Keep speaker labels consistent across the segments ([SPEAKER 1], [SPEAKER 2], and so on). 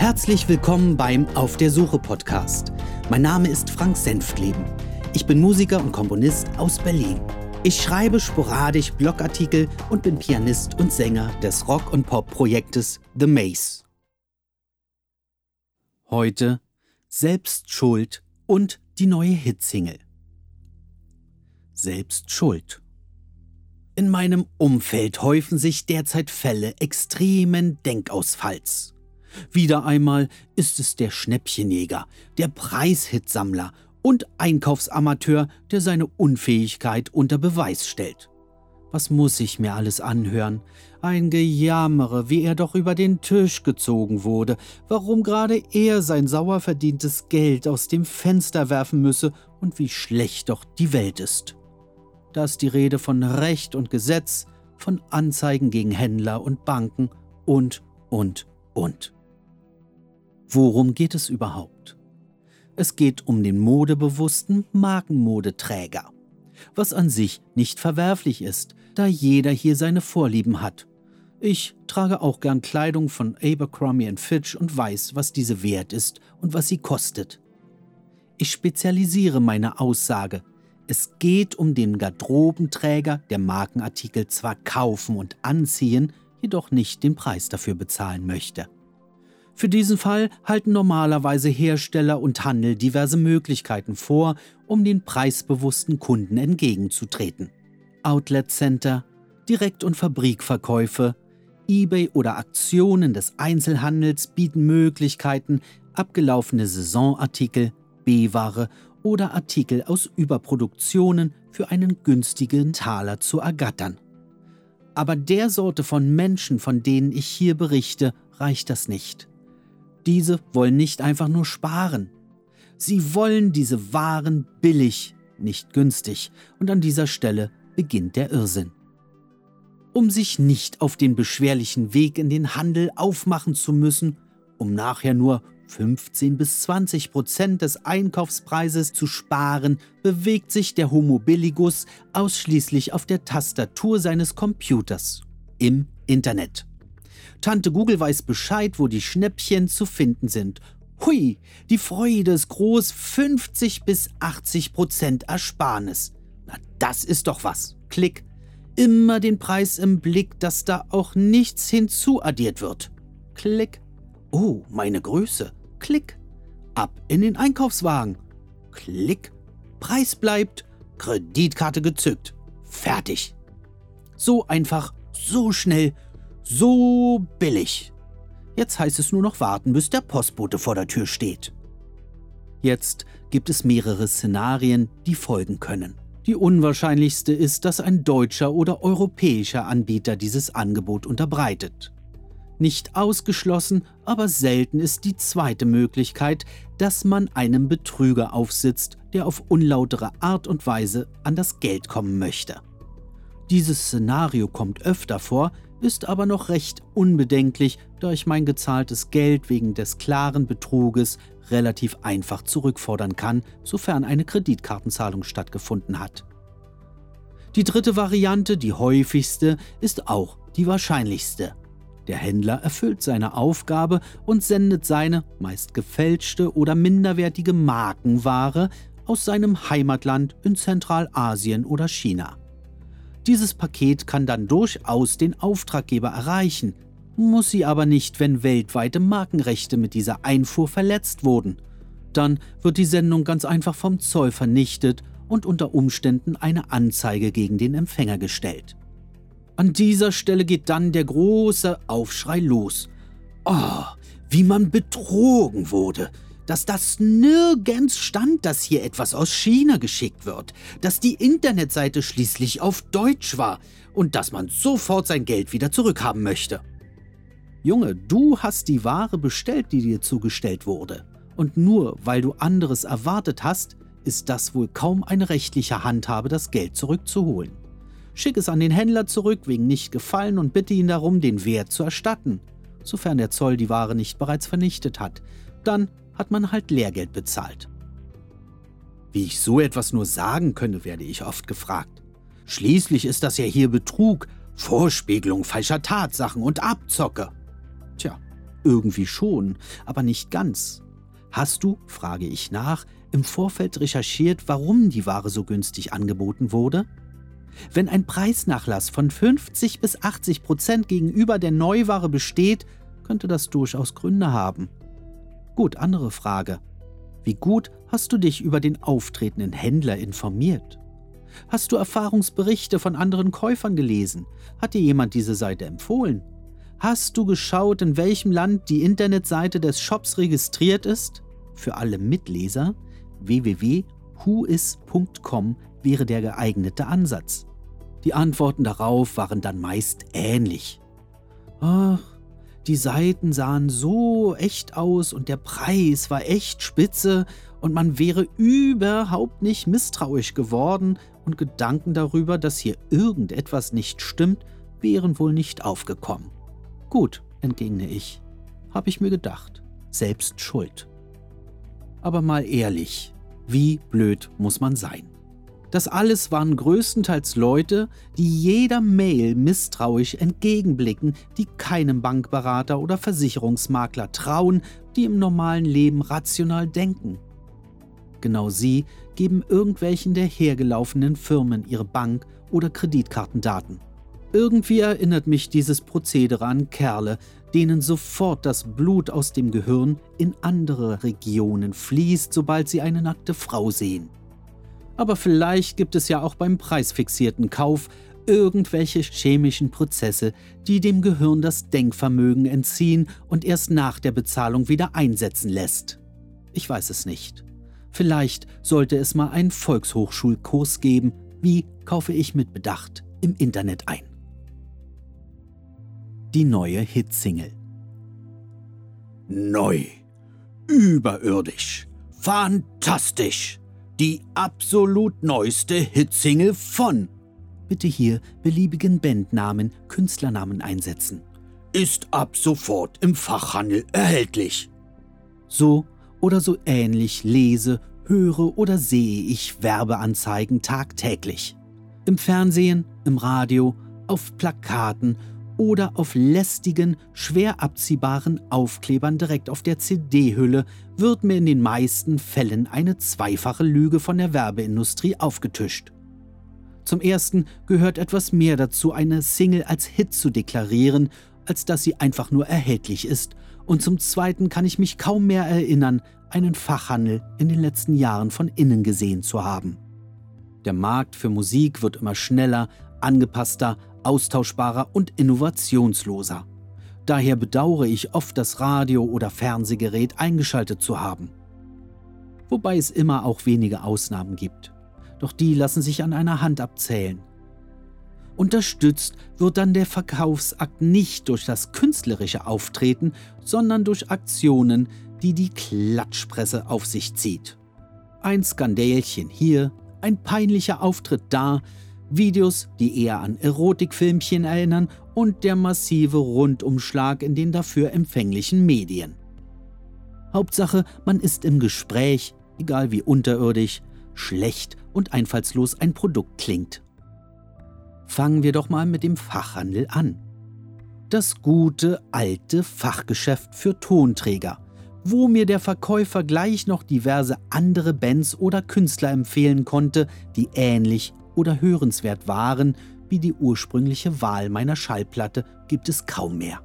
[SPEAKER 1] Herzlich willkommen beim Auf der Suche Podcast. Mein Name ist Frank Senftleben. Ich bin Musiker und Komponist aus Berlin. Ich schreibe sporadisch Blogartikel und bin Pianist und Sänger des Rock- und Pop-Projektes The Maze. Heute Selbstschuld und die neue Hitsingle. Selbstschuld. In meinem Umfeld häufen sich derzeit Fälle extremen Denkausfalls. Wieder einmal ist es der Schnäppchenjäger, der Preishitsammler und Einkaufsamateur, der seine Unfähigkeit unter Beweis stellt. Was muss ich mir alles anhören? Ein Gejammere, wie er doch über den Tisch gezogen wurde, warum gerade er sein sauer verdientes Geld aus dem Fenster werfen müsse und wie schlecht doch die Welt ist. Da ist die Rede von Recht und Gesetz, von Anzeigen gegen Händler und Banken und, und, und. Worum geht es überhaupt? Es geht um den modebewussten Markenmodeträger, was an sich nicht verwerflich ist, da jeder hier seine Vorlieben hat. Ich trage auch gern Kleidung von Abercrombie Fitch und weiß, was diese wert ist und was sie kostet. Ich spezialisiere meine Aussage es geht um den Garderobenträger, der Markenartikel zwar kaufen und anziehen, jedoch nicht den Preis dafür bezahlen möchte. Für diesen Fall halten normalerweise Hersteller und Handel diverse Möglichkeiten vor, um den preisbewussten Kunden entgegenzutreten. Outlet Center, Direkt- und Fabrikverkäufe, eBay oder Aktionen des Einzelhandels bieten Möglichkeiten, abgelaufene Saisonartikel, B-Ware oder Artikel aus Überproduktionen für einen günstigen Taler zu ergattern. Aber der Sorte von Menschen, von denen ich hier berichte, reicht das nicht. Diese wollen nicht einfach nur sparen. Sie wollen diese Waren billig, nicht günstig, und an dieser Stelle beginnt der Irrsinn. Um sich nicht auf den beschwerlichen Weg in den Handel aufmachen zu müssen, um nachher nur 15 bis 20 Prozent des Einkaufspreises zu sparen, bewegt sich der Homo billigus ausschließlich auf der Tastatur seines Computers im Internet. Tante Google weiß Bescheid, wo die Schnäppchen zu finden sind. Hui, die Freude ist groß, 50 bis 80 Prozent Ersparnis. Na, das ist doch was. Klick. Immer den Preis im Blick, dass da auch nichts hinzuaddiert wird. Klick. Oh, meine Größe. Klick. Ab in den Einkaufswagen. Klick. Preis bleibt. Kreditkarte gezückt. Fertig. So einfach, so schnell, so billig. Jetzt heißt es nur noch warten, bis der Postbote vor der Tür steht. Jetzt gibt es mehrere Szenarien, die folgen können. Die unwahrscheinlichste ist, dass ein deutscher oder europäischer Anbieter dieses Angebot unterbreitet. Nicht ausgeschlossen, aber selten ist die zweite Möglichkeit, dass man einem Betrüger aufsitzt, der auf unlautere Art und Weise an das Geld kommen möchte. Dieses Szenario kommt öfter vor, ist aber noch recht unbedenklich, da ich mein gezahltes Geld wegen des klaren Betruges relativ einfach zurückfordern kann, sofern eine Kreditkartenzahlung stattgefunden hat. Die dritte Variante, die häufigste, ist auch die wahrscheinlichste. Der Händler erfüllt seine Aufgabe und sendet seine meist gefälschte oder minderwertige Markenware aus seinem Heimatland in Zentralasien oder China. Dieses Paket kann dann durchaus den Auftraggeber erreichen, muss sie aber nicht, wenn weltweite Markenrechte mit dieser Einfuhr verletzt wurden. Dann wird die Sendung ganz einfach vom Zoll vernichtet und unter Umständen eine Anzeige gegen den Empfänger gestellt. An dieser Stelle geht dann der große Aufschrei los. Oh, wie man betrogen wurde, dass das nirgends stand, dass hier etwas aus China geschickt wird, dass die Internetseite schließlich auf Deutsch war und dass man sofort sein Geld wieder zurückhaben möchte. Junge, du hast die Ware bestellt, die dir zugestellt wurde. Und nur weil du anderes erwartet hast, ist das wohl kaum eine rechtliche Handhabe, das Geld zurückzuholen. Schick es an den Händler zurück wegen nicht gefallen und bitte ihn darum, den Wert zu erstatten, sofern der Zoll die Ware nicht bereits vernichtet hat. Dann hat man halt Lehrgeld bezahlt. Wie ich so etwas nur sagen könne, werde ich oft gefragt. Schließlich ist das ja hier Betrug, Vorspiegelung falscher Tatsachen und Abzocke. Tja, irgendwie schon, aber nicht ganz. Hast du, frage ich nach, im Vorfeld recherchiert, warum die Ware so günstig angeboten wurde? Wenn ein Preisnachlass von 50 bis 80 Prozent gegenüber der Neuware besteht, könnte das durchaus Gründe haben. Gut, andere Frage. Wie gut hast du dich über den auftretenden Händler informiert? Hast du Erfahrungsberichte von anderen Käufern gelesen? Hat dir jemand diese Seite empfohlen? Hast du geschaut, in welchem Land die Internetseite des Shops registriert ist? Für alle Mitleser www.whois.com wäre der geeignete Ansatz. Die Antworten darauf waren dann meist ähnlich. Ach, die Seiten sahen so echt aus und der Preis war echt spitze und man wäre überhaupt nicht misstrauisch geworden und Gedanken darüber, dass hier irgendetwas nicht stimmt, wären wohl nicht aufgekommen. Gut, entgegne ich, habe ich mir gedacht, selbst schuld. Aber mal ehrlich, wie blöd muss man sein? Das alles waren größtenteils Leute, die jeder Mail misstrauisch entgegenblicken, die keinem Bankberater oder Versicherungsmakler trauen, die im normalen Leben rational denken. Genau sie geben irgendwelchen der hergelaufenen Firmen ihre Bank- oder Kreditkartendaten. Irgendwie erinnert mich dieses Prozedere an Kerle, denen sofort das Blut aus dem Gehirn in andere Regionen fließt, sobald sie eine nackte Frau sehen. Aber vielleicht gibt es ja auch beim preisfixierten Kauf irgendwelche chemischen Prozesse, die dem Gehirn das Denkvermögen entziehen und erst nach der Bezahlung wieder einsetzen lässt. Ich weiß es nicht. Vielleicht sollte es mal einen Volkshochschulkurs geben, wie kaufe ich mit Bedacht im Internet ein. Die neue Hitsingle. Neu. Überirdisch. Fantastisch die absolut neueste Hitsingle von. Bitte hier beliebigen Bandnamen, Künstlernamen einsetzen. Ist ab sofort im Fachhandel erhältlich. So oder so ähnlich lese, höre oder sehe ich Werbeanzeigen tagtäglich. Im Fernsehen, im Radio, auf Plakaten oder auf lästigen, schwer abziehbaren Aufklebern direkt auf der CD-Hülle wird mir in den meisten Fällen eine zweifache Lüge von der Werbeindustrie aufgetischt. Zum ersten gehört etwas mehr dazu, eine Single als Hit zu deklarieren, als dass sie einfach nur erhältlich ist, und zum zweiten kann ich mich kaum mehr erinnern, einen Fachhandel in den letzten Jahren von innen gesehen zu haben. Der Markt für Musik wird immer schneller, angepasster, austauschbarer und innovationsloser. Daher bedauere ich oft, das Radio- oder Fernsehgerät eingeschaltet zu haben. Wobei es immer auch wenige Ausnahmen gibt. Doch die lassen sich an einer Hand abzählen. Unterstützt wird dann der Verkaufsakt nicht durch das künstlerische Auftreten, sondern durch Aktionen, die die Klatschpresse auf sich zieht. Ein Skandälchen hier, ein peinlicher Auftritt da, Videos, die eher an Erotikfilmchen erinnern und der massive Rundumschlag in den dafür empfänglichen Medien. Hauptsache, man ist im Gespräch, egal wie unterirdisch, schlecht und einfallslos ein Produkt klingt. Fangen wir doch mal mit dem Fachhandel an. Das gute alte Fachgeschäft für Tonträger, wo mir der Verkäufer gleich noch diverse andere Bands oder Künstler empfehlen konnte, die ähnlich oder hörenswert waren wie die ursprüngliche Wahl meiner Schallplatte, gibt es kaum mehr.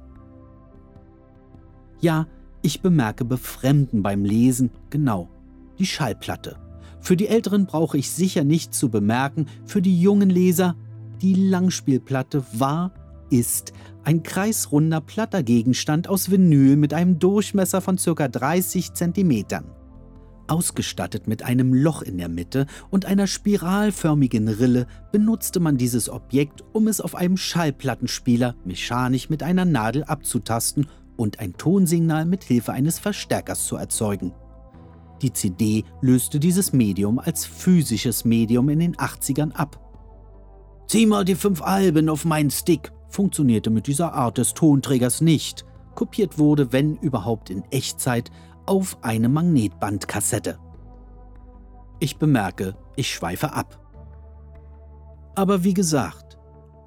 [SPEAKER 1] Ja, ich bemerke Befremden beim Lesen, genau, die Schallplatte. Für die Älteren brauche ich sicher nicht zu bemerken, für die jungen Leser, die Langspielplatte war, ist ein kreisrunder platter Gegenstand aus Vinyl mit einem Durchmesser von ca. 30 Zentimetern. Ausgestattet mit einem Loch in der Mitte und einer spiralförmigen Rille benutzte man dieses Objekt, um es auf einem Schallplattenspieler mechanisch mit einer Nadel abzutasten und ein Tonsignal mit Hilfe eines Verstärkers zu erzeugen. Die CD löste dieses Medium als physisches Medium in den 80ern ab. Zieh mal die fünf Alben auf meinen Stick funktionierte mit dieser Art des Tonträgers nicht. Kopiert wurde, wenn überhaupt in Echtzeit, auf eine Magnetbandkassette. Ich bemerke, ich schweife ab. Aber wie gesagt,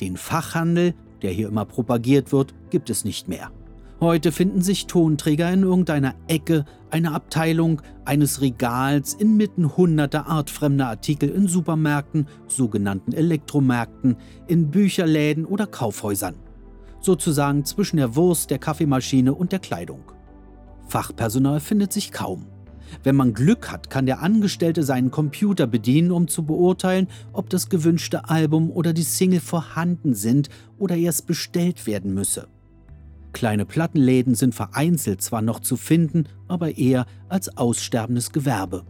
[SPEAKER 1] den Fachhandel, der hier immer propagiert wird, gibt es nicht mehr. Heute finden sich Tonträger in irgendeiner Ecke, einer Abteilung, eines Regals inmitten hunderter artfremder Artikel in Supermärkten, sogenannten Elektromärkten, in Bücherläden oder Kaufhäusern. Sozusagen zwischen der Wurst, der Kaffeemaschine und der Kleidung. Fachpersonal findet sich kaum. Wenn man Glück hat, kann der Angestellte seinen Computer bedienen, um zu beurteilen, ob das gewünschte Album oder die Single vorhanden sind oder erst bestellt werden müsse. Kleine Plattenläden sind vereinzelt zwar noch zu finden, aber eher als aussterbendes Gewerbe.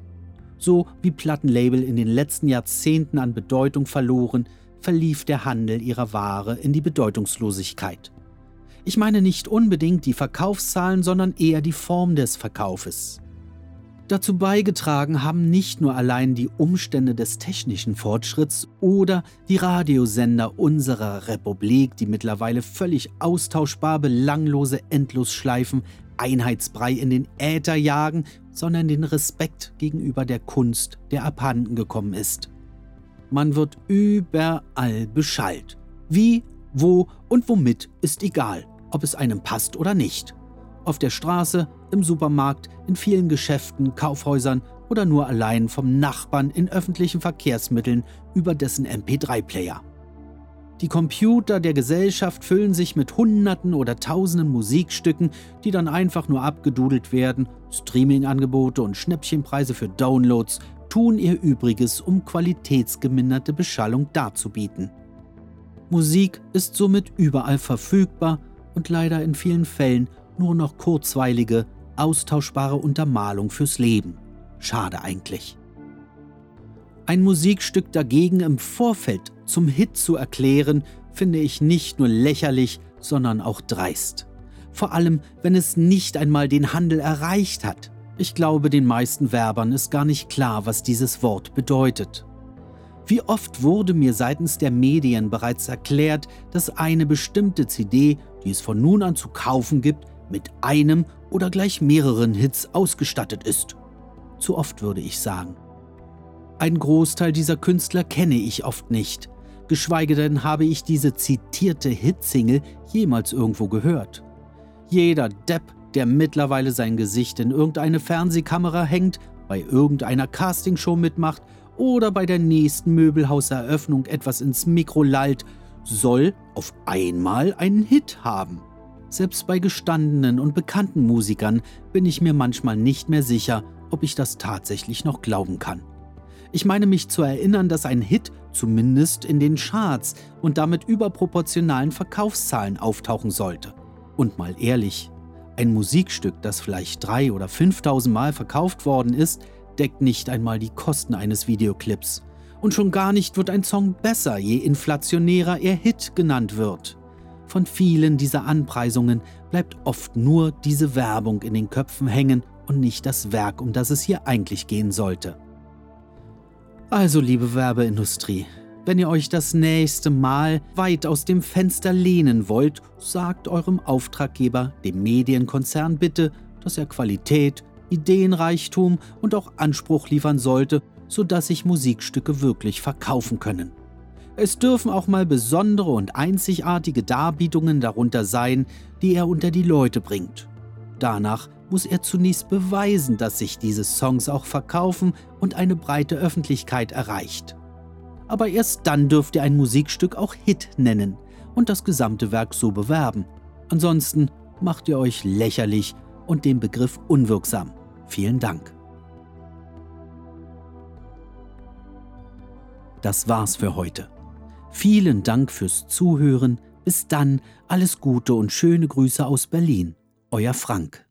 [SPEAKER 1] So wie Plattenlabel in den letzten Jahrzehnten an Bedeutung verloren, verlief der Handel ihrer Ware in die Bedeutungslosigkeit. Ich meine nicht unbedingt die Verkaufszahlen, sondern eher die Form des Verkaufes. Dazu beigetragen haben nicht nur allein die Umstände des technischen Fortschritts oder die Radiosender unserer Republik, die mittlerweile völlig austauschbar belanglose Endlosschleifen Einheitsbrei in den Äther jagen, sondern den Respekt gegenüber der Kunst, der abhanden gekommen ist. Man wird überall beschallt. Wie, wo und womit ist egal, ob es einem passt oder nicht. Auf der Straße, im Supermarkt, in vielen Geschäften, Kaufhäusern oder nur allein vom Nachbarn in öffentlichen Verkehrsmitteln über dessen MP3-Player. Die Computer der Gesellschaft füllen sich mit Hunderten oder Tausenden Musikstücken, die dann einfach nur abgedudelt werden. Streamingangebote und Schnäppchenpreise für Downloads tun ihr Übriges, um qualitätsgeminderte Beschallung darzubieten. Musik ist somit überall verfügbar und leider in vielen Fällen nur noch kurzweilige, austauschbare Untermalung fürs Leben. Schade eigentlich. Ein Musikstück dagegen im Vorfeld zum Hit zu erklären, finde ich nicht nur lächerlich, sondern auch dreist. Vor allem, wenn es nicht einmal den Handel erreicht hat. Ich glaube, den meisten Werbern ist gar nicht klar, was dieses Wort bedeutet. Wie oft wurde mir seitens der Medien bereits erklärt, dass eine bestimmte CD, die es von nun an zu kaufen gibt, mit einem oder gleich mehreren Hits ausgestattet ist. Zu oft würde ich sagen. Ein Großteil dieser Künstler kenne ich oft nicht, geschweige denn habe ich diese zitierte Hitsingle jemals irgendwo gehört. Jeder Depp, der mittlerweile sein Gesicht in irgendeine Fernsehkamera hängt, bei irgendeiner Castingshow mitmacht oder bei der nächsten Möbelhauseröffnung etwas ins Mikro lallt, soll auf einmal einen Hit haben. Selbst bei gestandenen und bekannten Musikern bin ich mir manchmal nicht mehr sicher, ob ich das tatsächlich noch glauben kann. Ich meine mich zu erinnern, dass ein Hit zumindest in den Charts und damit überproportionalen Verkaufszahlen auftauchen sollte. Und mal ehrlich, ein Musikstück, das vielleicht drei oder 5000 Mal verkauft worden ist, deckt nicht einmal die Kosten eines Videoclips. Und schon gar nicht wird ein Song besser, je inflationärer er Hit genannt wird. Von vielen dieser Anpreisungen bleibt oft nur diese Werbung in den Köpfen hängen und nicht das Werk, um das es hier eigentlich gehen sollte. Also, liebe Werbeindustrie, wenn ihr euch das nächste Mal weit aus dem Fenster lehnen wollt, sagt eurem Auftraggeber, dem Medienkonzern bitte, dass er Qualität, Ideenreichtum und auch Anspruch liefern sollte, sodass sich Musikstücke wirklich verkaufen können. Es dürfen auch mal besondere und einzigartige Darbietungen darunter sein, die er unter die Leute bringt. Danach muss er zunächst beweisen, dass sich diese Songs auch verkaufen und eine breite Öffentlichkeit erreicht. Aber erst dann dürft ihr ein Musikstück auch Hit nennen und das gesamte Werk so bewerben. Ansonsten macht ihr euch lächerlich und den Begriff unwirksam. Vielen Dank. Das war's für heute. Vielen Dank fürs Zuhören. Bis dann, alles Gute und schöne Grüße aus Berlin. Euer Frank.